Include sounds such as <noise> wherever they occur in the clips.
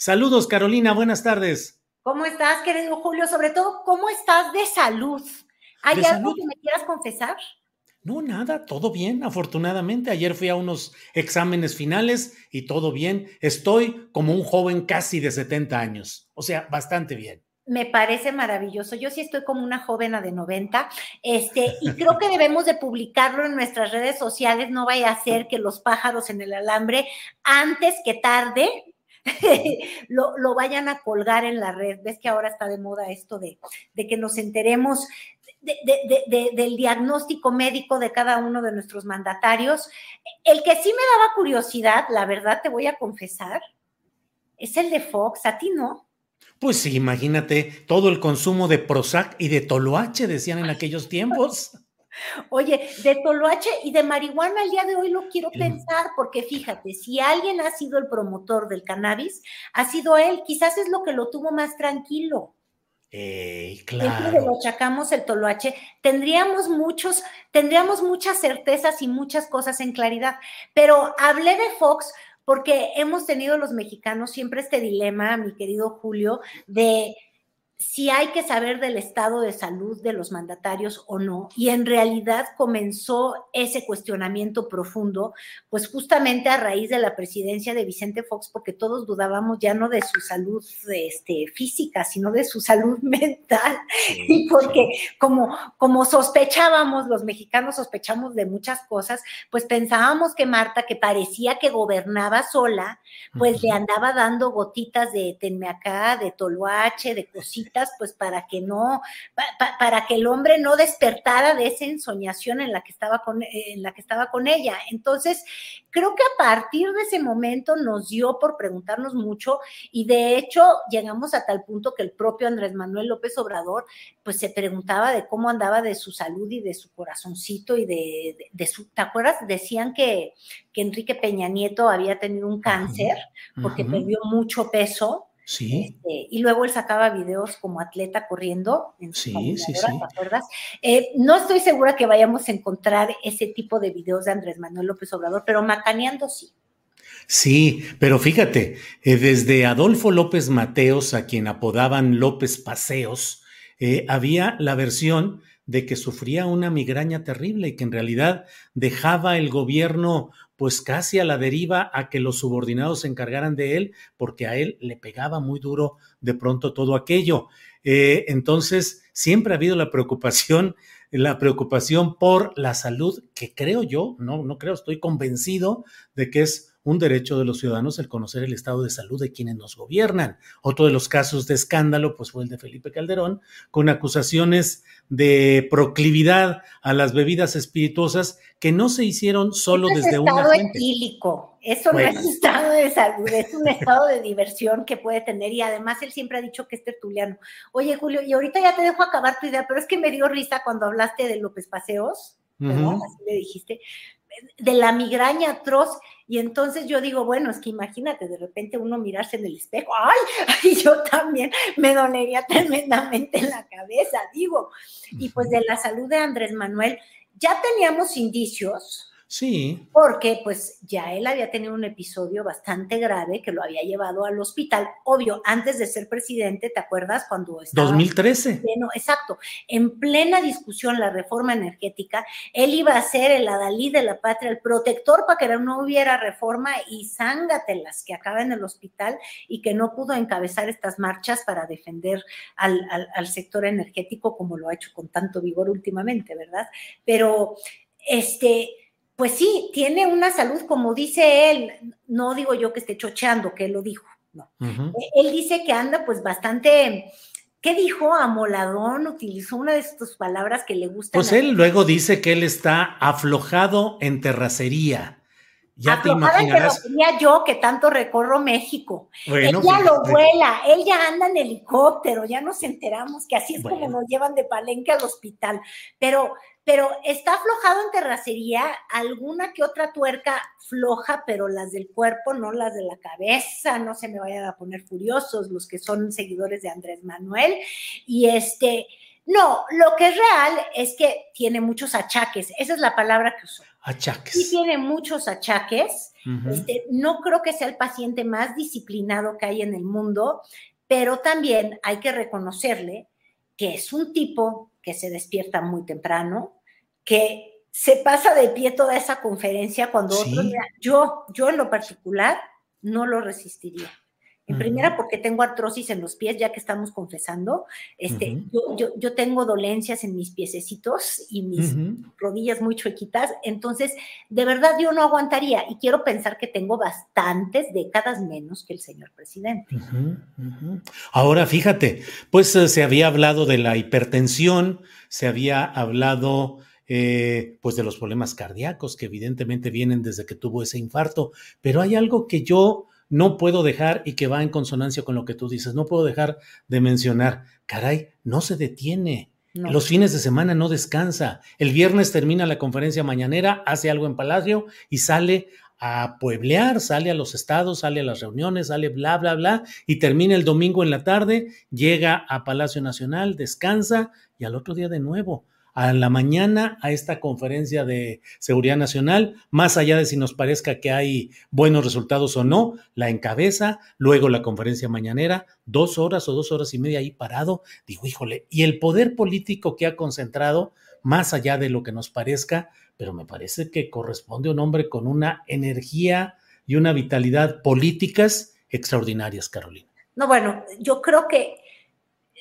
Saludos, Carolina, buenas tardes. ¿Cómo estás, querido Julio? Sobre todo, ¿cómo estás de salud? ¿Hay ¿De algo salud? que me quieras confesar? No, nada, todo bien, afortunadamente. Ayer fui a unos exámenes finales y todo bien. Estoy como un joven casi de 70 años, o sea, bastante bien. Me parece maravilloso. Yo sí estoy como una joven de 90, este, y creo que debemos de publicarlo en nuestras redes sociales. No vaya a ser que los pájaros en el alambre, antes que tarde, <laughs> lo, lo vayan a colgar en la red. Ves que ahora está de moda esto de, de que nos enteremos de- de- de- de- del diagnóstico médico de cada uno de nuestros mandatarios. El que sí me daba curiosidad, la verdad te voy a confesar, es el de Fox. A ti no. Pues sí, imagínate todo el consumo de Prozac y de Toloache, decían en aquellos tiempos. Oye, de toloache y de marihuana al día de hoy lo quiero pensar, porque fíjate, si alguien ha sido el promotor del cannabis, ha sido él. Quizás es lo que lo tuvo más tranquilo. Ey, Siempre claro. lo achacamos el toloache. Tendríamos muchos, tendríamos muchas certezas y muchas cosas en claridad. Pero hablé de Fox porque hemos tenido los mexicanos siempre este dilema, mi querido Julio, de si hay que saber del estado de salud de los mandatarios o no. Y en realidad comenzó ese cuestionamiento profundo, pues justamente a raíz de la presidencia de Vicente Fox, porque todos dudábamos ya no de su salud este, física, sino de su salud <laughs> mental. Y porque como, como sospechábamos, los mexicanos sospechamos de muchas cosas, pues pensábamos que Marta, que parecía que gobernaba sola, pues le andaba dando gotitas de tenme acá, de toloache, de cositas, pues para que no, pa- pa- para que el hombre no despertara de esa ensoñación en la que estaba con, eh, en la que estaba con ella. Entonces, creo que a partir de ese momento nos dio por preguntarnos mucho y de hecho llegamos a tal punto que el propio Andrés Manuel López Obrador, pues se preguntaba de cómo andaba de su salud y de su corazoncito y de, de- de su, ¿te acuerdas? Decían que, que Enrique Peña Nieto había tenido un cáncer porque perdió mucho peso. Sí, este, y luego él sacaba videos como atleta corriendo en Sí, sí, sí. ¿te acuerdas? Eh, no estoy segura que vayamos a encontrar ese tipo de videos de Andrés Manuel López Obrador, pero macaneando sí. sí, pero fíjate, eh, desde Adolfo López Mateos, a quien apodaban López Paseos, eh, había la versión de que sufría una migraña terrible y que en realidad dejaba el gobierno pues casi a la deriva a que los subordinados se encargaran de él, porque a él le pegaba muy duro de pronto todo aquello. Eh, entonces, siempre ha habido la preocupación, la preocupación por la salud, que creo yo, no, no creo, estoy convencido de que es un derecho de los ciudadanos el conocer el estado de salud de quienes nos gobiernan. Otro de los casos de escándalo, pues fue el de Felipe Calderón, con acusaciones de proclividad a las bebidas espirituosas que no se hicieron solo es desde una estado etílico. Eso Bueno. no es <laughs> estado de salud, es un estado de diversión que puede tener y además él siempre ha dicho que es tertuliano. Oye, Julio, y ahorita ya te dejo acabar tu idea, pero es que me dio risa cuando hablaste de López Paseos. Ujú. Así le dijiste, de la migraña atroz. Y entonces yo digo, bueno, es que imagínate de repente uno mirarse en el espejo, ¡ay! <laughs> yo también me dolería tremendamente en la cabeza, digo. Y pues de la salud de Andrés Manuel, ya teníamos indicios Sí. Porque pues ya él había tenido un episodio bastante grave que lo había llevado al hospital. Obvio, antes de ser presidente, ¿te acuerdas cuando estaba 2013. Pleno, exacto, en plena discusión la reforma energética, él iba a ser el adalí de la patria, el protector para que no hubiera reforma y zángatelas que acaba en el hospital y que no pudo encabezar estas marchas para defender al, al, al sector energético como lo ha hecho con tanto vigor últimamente, ¿verdad? Pero este pues sí, tiene una salud, como dice él, no digo yo que esté chocheando, que él lo dijo, no. Él dice que anda pues bastante, ¿qué dijo? Amoladón, utilizó una de sus palabras que le gusta. Pues él luego dice que él está aflojado en terracería. Ya te imaginarás. En yo que tanto recorro México. Bueno, él ya lo vuela, él ya anda en helicóptero, ya nos enteramos que así es como nos llevan de Palenque al hospital. Pero pero está aflojado en terracería, alguna que otra tuerca floja, pero las del cuerpo, no las de la cabeza, no se me vayan a poner furiosos los que son seguidores de Andrés Manuel. Y este, no, lo que es real es que tiene muchos achaques, esa es la palabra que usó. Achaques. Sí tiene muchos achaques. este, no creo que sea el paciente más disciplinado que hay en el mundo, pero también hay que reconocerle que es un tipo que se despierta muy temprano, que se pasa de pie toda esa conferencia cuando otros, yo, yo en lo particular no lo resistiría. En primera, porque tengo artrosis en los pies, ya que estamos confesando. Este, yo, yo, tengo dolencias en mis piececitos y mis rodillas muy chuequitas. Entonces, de verdad, yo no aguantaría. Y quiero pensar que tengo bastantes décadas menos que el señor presidente. Ahora, fíjate, pues eh, se había hablado de la hipertensión, se había hablado eh, pues de los problemas cardíacos que evidentemente vienen desde que tuvo ese infarto, pero hay algo que yo no puedo dejar y que va en consonancia con lo que tú dices, no puedo dejar de mencionar, caray, no se detiene. Los fines de semana no descansa. El viernes termina la conferencia mañanera, hace algo en Palacio y sale a pueblear, sale a los estados, sale a las reuniones, sale bla, bla, bla, y termina el domingo en la tarde, llega a Palacio Nacional, descansa y al otro día de nuevo a la mañana a esta conferencia de seguridad nacional, más allá de si nos parezca que hay buenos resultados o no, la encabeza, luego la conferencia mañanera, dos horas o dos horas y media ahí parado, digo, híjole, y el poder político que ha concentrado, más allá de lo que nos parezca, pero me parece que corresponde a un hombre con una energía y una vitalidad políticas extraordinarias, Carolina. No, bueno, yo creo que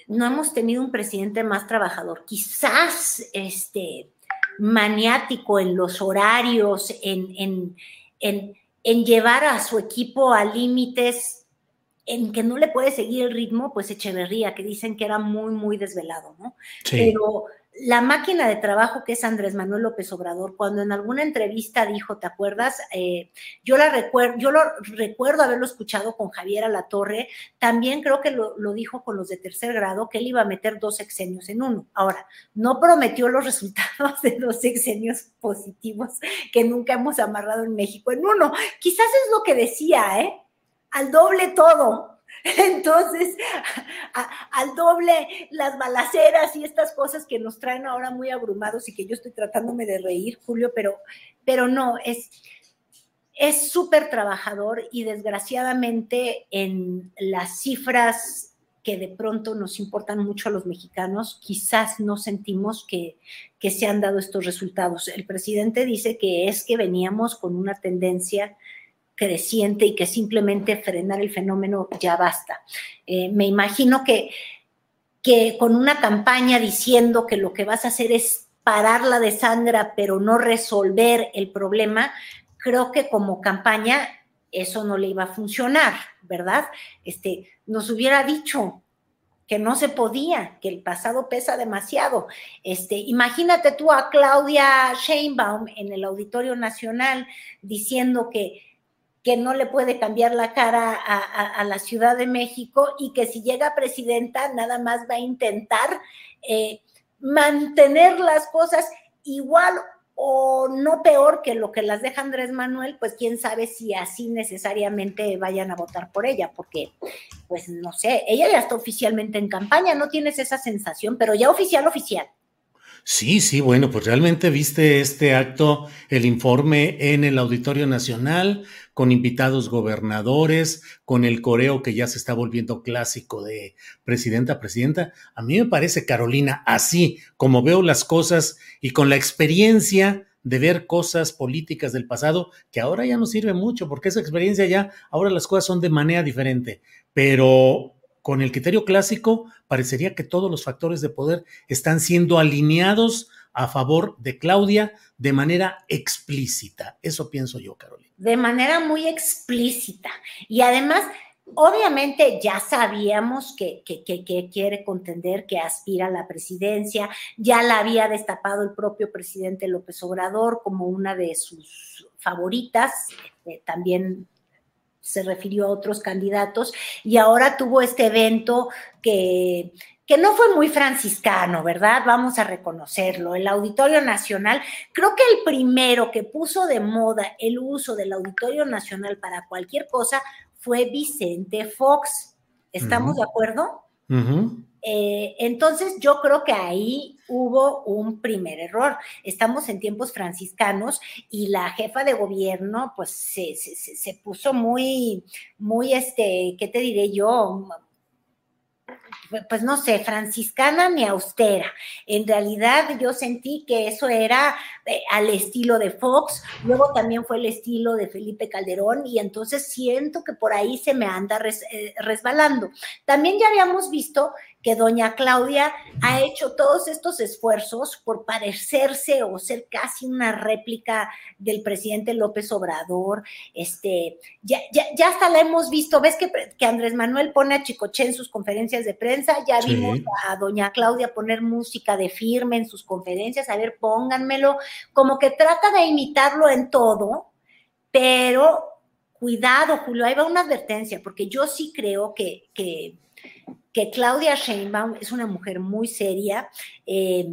no hemos tenido un presidente más trabajador, quizás este, maniático en los horarios, en, en, llevar a su equipo a límites en que no le puede seguir el ritmo, pues Echeverría, que dicen que era muy, muy desvelado, ¿no? Pero la máquina de trabajo que es Andrés Manuel López Obrador, cuando en alguna entrevista dijo, ¿te acuerdas? Eh, yo, la recuerdo, yo lo recuerdo haberlo escuchado con Javier Alatorre, también creo que lo, dijo con los de tercer grado, que él iba a meter dos sexenios en uno. Ahora, no prometió los resultados <laughs> de dos sexenios positivos que nunca hemos amarrado en México en uno. Quizás es lo que decía, ¿eh? Al doble todo, Entonces, al doble las balaceras y estas cosas que nos traen ahora muy abrumados y que yo estoy tratándome de reír, Julio, pero, pero no, es es súper trabajador y desgraciadamente en las cifras que de pronto nos importan mucho a los mexicanos, quizás no sentimos que, que se han dado estos resultados. El presidente dice que es que veníamos con una tendencia creciente y que simplemente frenar el fenómeno ya basta. Eh, me imagino que, que con una campaña diciendo que lo que vas a hacer es parar la desangra, pero no resolver el problema, creo que como campaña eso no le iba a funcionar, ¿verdad? Este, nos hubiera dicho que no se podía, que el pasado pesa demasiado. Este, imagínate tú a Claudia Sheinbaum en el Auditorio Nacional diciendo que que no le puede cambiar la cara a, la Ciudad de México y que si llega presidenta nada más va a intentar eh, mantener las cosas igual o no peor que lo que las deja Andrés Manuel, pues quién sabe si así necesariamente vayan a votar por ella, porque pues no sé, ella ya está oficialmente en campaña, no tienes esa sensación, pero ya oficial, oficial. Sí, sí, bueno, pues realmente viste este acto, el informe en el Auditorio Nacional, con invitados gobernadores, con el coreo que ya se está volviendo clásico de presidenta, presidenta. A mí me parece, Carolina, así como veo las cosas y con la experiencia de ver cosas políticas del pasado, que ahora ya no sirve mucho, porque esa experiencia ya, ahora las cosas son de manera diferente, pero con el criterio clásico, parecería que todos los factores de poder están siendo alineados a favor de Claudia de manera explícita. Eso pienso yo, Carolina. De manera muy explícita. Y además, obviamente ya sabíamos que, que, quiere contender, que aspira a la presidencia, ya la había destapado el propio presidente López Obrador como una de sus favoritas, este, también se refirió a otros candidatos. Y ahora tuvo este evento que, que no fue muy franciscano, ¿verdad? Vamos a reconocerlo. El Auditorio Nacional, creo que el primero que puso de moda el uso del Auditorio Nacional para cualquier cosa fue Vicente Fox. ¿Estamos de acuerdo? Eh, entonces yo creo que ahí hubo un primer error. Estamos en tiempos franciscanos y la jefa de gobierno pues se, se puso muy, muy, este, ¿qué te diré yo? Pues no sé, franciscana ni austera. En realidad yo sentí que eso era eh, al estilo de Fox, luego también fue el estilo de Felipe Calderón y entonces siento que por ahí se me anda eh, resbalando. También ya habíamos visto que doña Claudia ha hecho todos estos esfuerzos por parecerse o ser casi una réplica del presidente López Obrador. Este, ya, ya, ya hasta la hemos visto, ves que, que, Andrés Manuel pone a Chicoche en sus conferencias de prensa, ya vimos a doña Claudia poner música de firme en sus conferencias, a ver, pónganmelo, como que trata de imitarlo en todo, pero cuidado, Julio, ahí va una advertencia, porque yo sí creo que, que que Claudia Sheinbaum es una mujer muy seria, eh,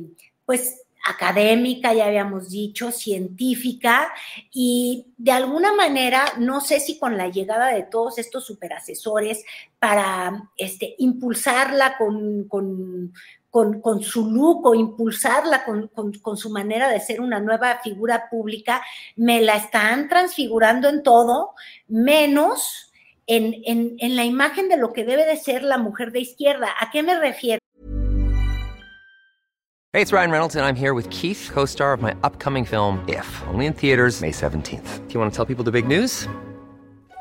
pues académica, ya habíamos dicho, científica, y de alguna manera, no sé si con la llegada de todos estos superasesores para este, impulsarla con, con, su look o impulsarla con, con, su manera de ser una nueva figura pública, me la están transfigurando en todo, menos en, en, en la imagen de lo que debe de ser la mujer de izquierda. ¿A qué me refiero? Hey, it's Ryan Reynolds, and I'm here with Keith, co star of my upcoming film, If, only in theaters, May 17th. Do you want to tell people the big news?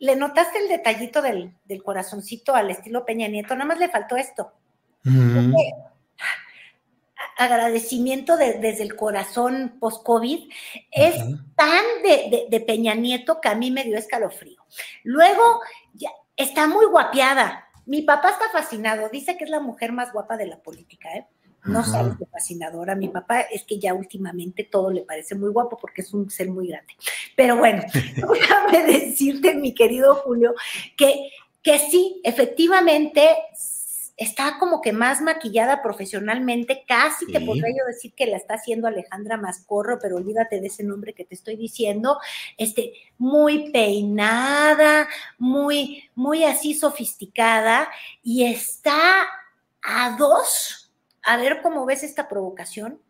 ¿Le notaste el detallito del, del, corazoncito al estilo Peña Nieto? Nada más le faltó esto. Mm. Agradecimiento de, desde el corazón post-COVID. Es tan de, de, Peña Nieto que a mí me dio escalofrío. Luego, ya, está muy guapeada. Mi papá está fascinado. Dice que es la mujer más guapa de la política, ¿eh? No sabes qué fascinadora. Mi papá es que ya últimamente todo le parece muy guapo porque es un ser muy grande. Pero bueno, <laughs> déjame decirte, mi querido Julio, que, que sí, efectivamente está como que más maquillada profesionalmente, casi te podría yo decir que la está haciendo Alejandra Mascorro, pero olvídate de ese nombre que te estoy diciendo, este, muy peinada, muy, muy así sofisticada, y está a dos a ver cómo ves esta provocación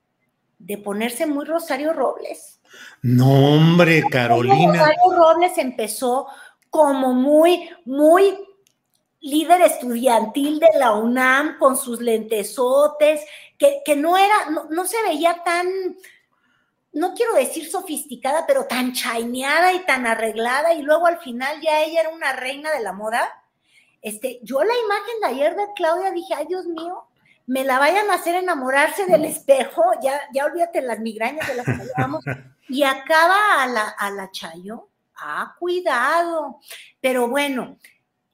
de ponerse muy Rosario Robles. No, hombre, Carolina. Rosario Robles empezó como muy, muy líder estudiantil de la UNAM con sus lentesotes, que, que no era, no, se veía tan, no quiero decir sofisticada, pero tan chaineada y tan arreglada, y luego al final ya ella era una reina de la moda. Este, yo la imagen de ayer de Claudia dije, ay Dios mío, me la vayan a hacer enamorarse del espejo, ya, ya olvídate las migrañas de las que hablamos, <laughs> y acaba a la, a la Chayo. Ah, cuidado. Pero bueno,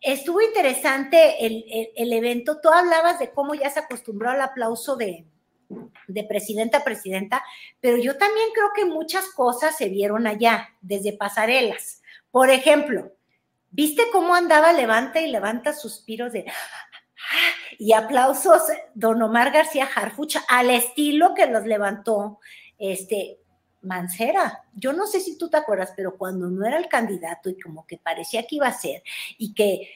estuvo interesante el, el, evento. Tú hablabas de cómo ya se acostumbró al aplauso de, de presidenta a presidenta, pero yo también creo que muchas cosas se vieron allá, desde pasarelas. Por ejemplo, ¿viste cómo andaba levanta y levanta suspiros de y aplausos don Omar García Harfuch al estilo que los levantó este Mancera. Yo no sé si tú te acuerdas, pero cuando no era el candidato y como que parecía que iba a ser y que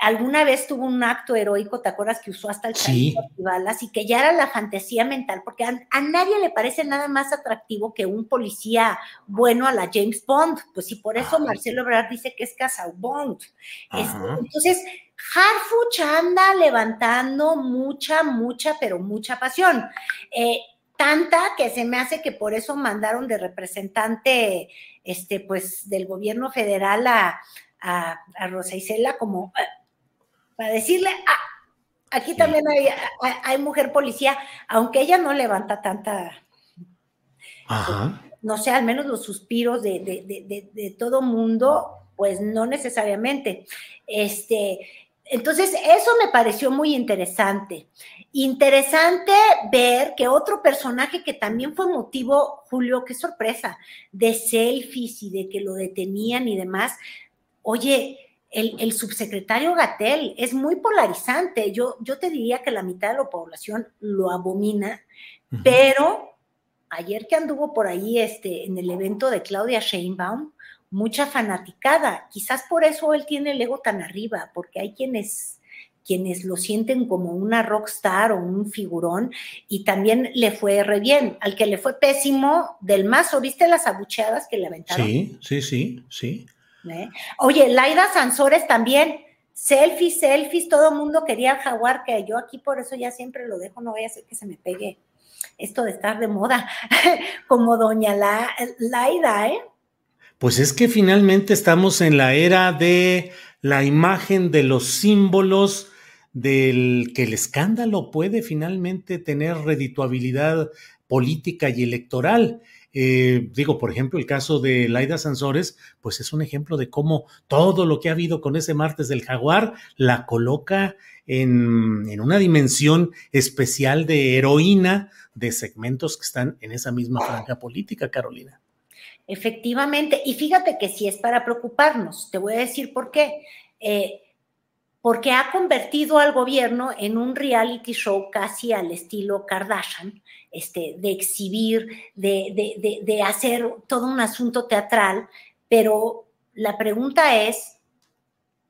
alguna vez tuvo un acto heroico, ¿te acuerdas que usó hasta el sí. balas y que ya era la fantasía mental? Porque a, nadie le parece nada más atractivo que un policía bueno a la James Bond, pues y por eso Marcelo Ebrard dice que es Casa Bond. entonces, Harfuch anda levantando mucha, mucha, pero mucha pasión. Eh, tanta que se me hace que por eso mandaron de representante, este, pues, del gobierno federal a, a, Rosa Isela como eh, para decirle, ah, aquí también hay, hay, mujer policía, aunque ella no levanta tanta, no sé, al menos los suspiros de, de, de, todo mundo, pues no necesariamente. Este, entonces, eso me pareció muy interesante. Interesante ver que otro personaje que también fue motivo, Julio, qué sorpresa, de selfies y de que lo detenían y demás, Oye, el, subsecretario Gatel es muy polarizante. Yo, yo te diría que la mitad de la población lo abomina, pero ayer que anduvo por ahí este, en el evento de Claudia Sheinbaum, mucha fanaticada. Quizás por eso él tiene el ego tan arriba, porque hay quienes quienes lo sienten como una rockstar o un figurón, y también le fue re bien. Al que le fue pésimo, del mazo, ¿viste las abucheadas que le aventaron? Sí, sí, sí, sí. ¿Eh? Oye, Laida Sansores también, selfies, selfies, todo el mundo quería el jaguar, que yo aquí por eso ya siempre lo dejo, no voy a hacer que se me pegue esto de estar de moda, <laughs> como doña La, Laida, ¿eh? Pues es que finalmente estamos en la era de la imagen de los símbolos del que el escándalo puede finalmente tener redituabilidad política y electoral. Eh, digo, por ejemplo, el caso de Laida Sansores, pues es un ejemplo de cómo todo lo que ha habido con ese martes del jaguar la coloca en, en una dimensión especial de heroína de segmentos que están en esa misma franja política, Carolina. Efectivamente, y fíjate que si es para preocuparnos, te voy a decir por qué. Eh, porque ha convertido al gobierno en un reality show casi al estilo Kardashian, este, de exhibir, de, de, hacer todo un asunto teatral, pero la pregunta es,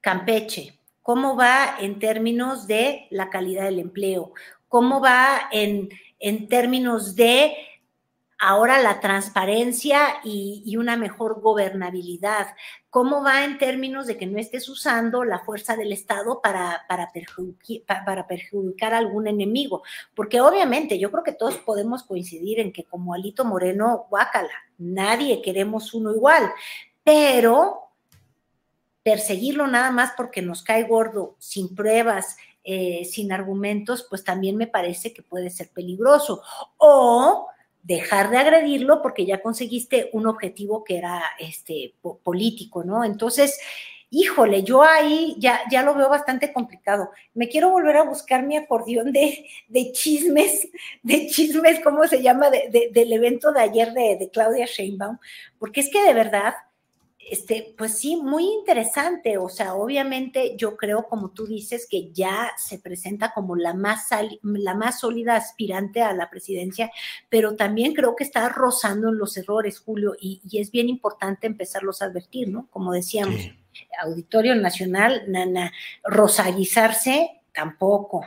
Campeche, ¿cómo va en términos de la calidad del empleo? ¿Cómo va en, en términos de ahora la transparencia y, una mejor gobernabilidad. ¿Cómo va en términos de que no estés usando la fuerza del Estado para, para, perjudicar a algún enemigo? Porque obviamente yo creo que todos podemos coincidir en que como Alito Moreno, guácala, nadie queremos uno igual, pero perseguirlo nada más porque nos cae gordo, sin pruebas, eh, sin argumentos, pues también me parece que puede ser peligroso. O dejar de agredirlo porque ya conseguiste un objetivo que era este político, ¿no? Entonces, híjole, yo ahí ya, ya lo veo bastante complicado. Me quiero volver a buscar mi acordeón de, de chismes, de chismes, ¿cómo se llama? del evento de ayer de, de Claudia Sheinbaum, porque es que de verdad este, pues sí, muy interesante. O sea, obviamente yo creo, como tú dices, que ya se presenta como la más, la más sólida aspirante a la presidencia, pero también creo que está rozando en los errores, Julio, y, es bien importante empezarlos a advertir, ¿no? Como decíamos, Auditorio Nacional, nana, rosalizarse tampoco.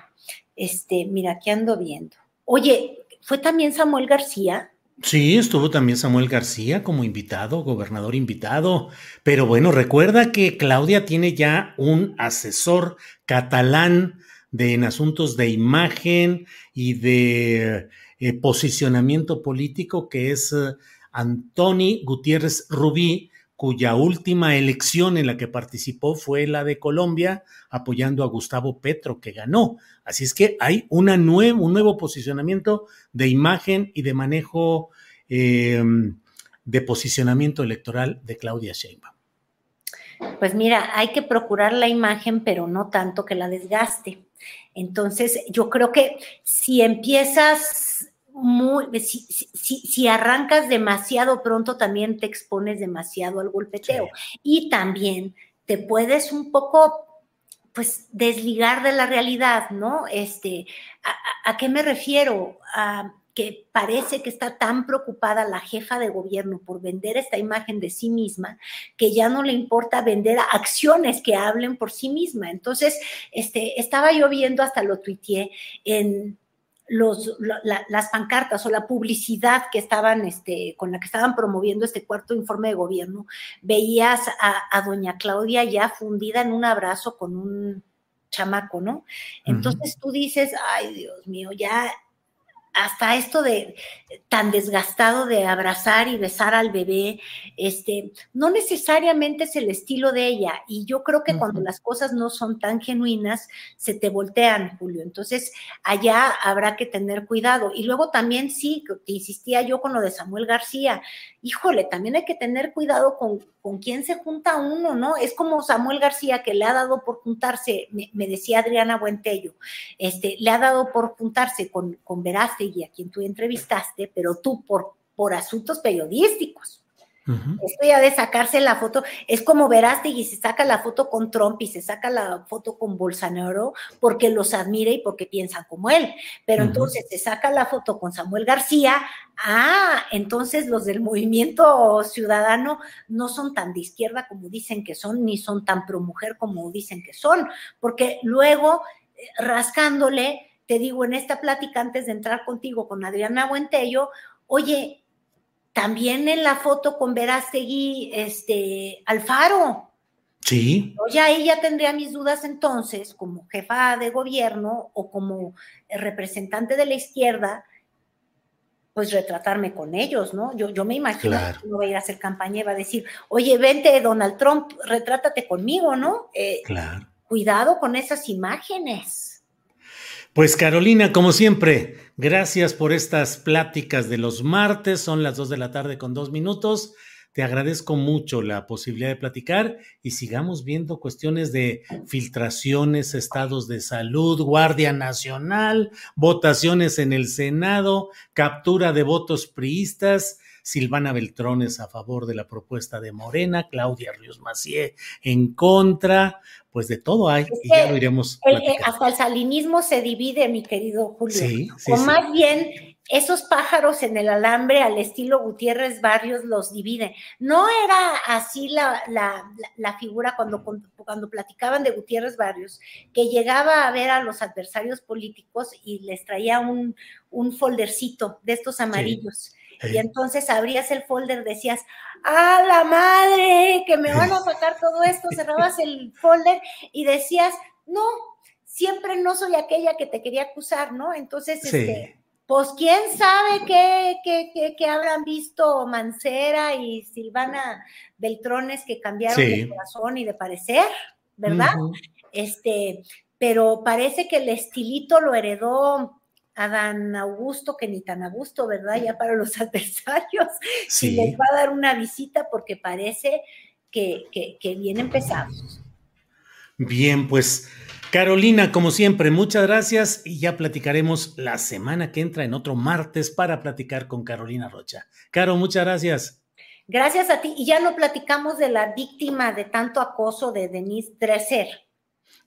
Este, mira, ¿qué ando viendo? Oye, fue también Samuel García Sí, estuvo también Samuel García como invitado, gobernador invitado. Pero bueno, recuerda que Claudia tiene ya un asesor catalán de, en asuntos de imagen y de eh, posicionamiento político que es eh, Antoni Gutiérrez Rubí, cuya última elección en la que participó fue la de Colombia, apoyando a Gustavo Petro, que ganó. Así es que hay una un nuevo posicionamiento de imagen y de manejo em, de posicionamiento electoral de Claudia Sheinbaum. Pues mira, hay que procurar la imagen, pero no tanto que la desgaste. Entonces, yo creo que si empiezas muy, si, arrancas demasiado pronto, también te expones demasiado al golpeteo. Y también te puedes un poco pues desligar de la realidad, ¿no? Este, ¿a, qué me refiero? A, que parece que está tan preocupada la jefa de gobierno por vender esta imagen de sí misma que ya no le importa vender acciones que hablen por sí misma. Entonces, este, estaba yo viendo, hasta lo tuiteé, en los, las pancartas o la publicidad que estaban, este, con la que estaban promoviendo este cuarto informe de gobierno, veías a, doña Claudia ya fundida en un abrazo con un chamaco, ¿no? Entonces tú dices, ay Dios mío, ya hasta esto de tan desgastado de abrazar y besar al bebé, este, no necesariamente es el estilo de ella. Y yo creo que cuando las cosas no son tan genuinas, se te voltean, Julio. Entonces, allá habrá que tener cuidado. Y luego también, sí, te insistía yo con lo de Samuel García. Híjole, también hay que tener cuidado con, con quién se junta uno, ¿no? Es como Samuel García que le ha dado por juntarse, me, decía Adriana Buentello, este, le ha dado por juntarse con, con Veraste y a quien tú entrevistaste, pero tú por, por asuntos periodísticos. Esto ya de sacarse la foto, es como y se saca la foto con Trump y se saca la foto con Bolsonaro porque los admira y porque piensan como él. Pero entonces se saca la foto con Samuel García, ah, entonces los del movimiento ciudadano no son tan de izquierda como dicen que son, ni son tan pro mujer como dicen que son, porque luego eh, rascándole te digo, en esta plática antes de entrar contigo con Adriana Buentello, oye, también en la foto con Verástegui, este, Alfaro. Sí. Yo ya ahí ya tendría mis dudas entonces, como jefa de gobierno o como representante de la izquierda, pues retratarme con ellos, ¿no? Yo, yo me imagino que uno va a ir a hacer campaña y va a decir, oye, vente Donald Trump, retrátate conmigo, ¿no? Eh, claro. Cuidado con esas imágenes. Pues Carolina, como siempre, gracias por estas pláticas de los martes. Son las dos de la tarde con dos minutos. Te agradezco mucho la posibilidad de platicar y sigamos viendo cuestiones de filtraciones, estados de salud, Guardia Nacional, votaciones en el Senado, captura de votos priistas Silvana Beltrones a favor de la propuesta de Morena, Claudia Ríos Macié en contra, pues de todo hay y ya lo iremos. hasta el salinismo se divide, mi querido Julio. Sí, sí, o más bien esos pájaros en el alambre al estilo Gutiérrez Barrios los divide. No era así la, la, la, figura cuando, cuando platicaban de Gutiérrez Barrios, que llegaba a ver a los adversarios políticos y les traía un, un foldercito de estos amarillos. Y entonces abrías el folder, decías, ¡ah, la madre! Que me van a sacar todo esto. Cerrabas el folder y decías, no, siempre no soy aquella que te quería acusar, ¿no? Entonces, este, pues quién sabe qué, qué, qué, habrán visto Mancera y Silvana Beltrones que cambiaron de corazón y de parecer, ¿verdad? Este, pero parece que el estilito lo heredó Adán Augusto, que ni tan a gusto, ¿verdad? Ya para los <laughs> adversarios, sí. y les va a dar una visita porque parece que, que, vienen pesados. Bien, pues Carolina, como siempre, muchas gracias y ya platicaremos la semana que entra en otro martes para platicar con Carolina Rocha. Caro, muchas gracias. Gracias a ti. Y ya no platicamos de la víctima de tanto acoso de Denise Dresser.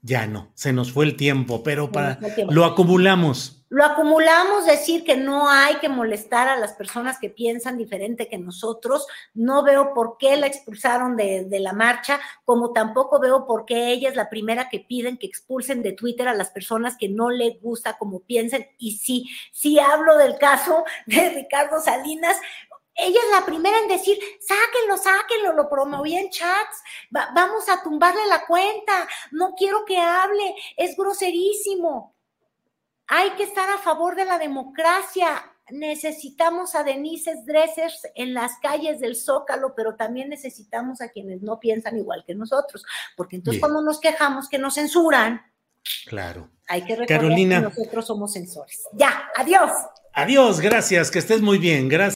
Ya no, se nos fue el tiempo, pero para lo acumulamos. Lo acumulamos, decir que no hay que molestar a las personas que piensan diferente que nosotros. No veo por qué la expulsaron de, de, la marcha, como tampoco veo por qué ella es la primera que piden que expulsen de Twitter a las personas que no les gusta como piensen. Y sí, sí hablo del caso de Ricardo Salinas, ella es la primera en decir, sáquenlo, sáquenlo, lo promoví en chats, vamos a tumbarle la cuenta, no quiero que hable, es groserísimo. Hay que estar a favor de la democracia. necesitamos a Denise Dressers en las calles del Zócalo, pero también necesitamos a quienes no piensan igual que nosotros, porque entonces cuando nos quejamos que nos censuran, claro. Hay que recordar Carolina. que nosotros somos censores. Ya, adiós. Adiós, gracias, que estés muy bien, gracias.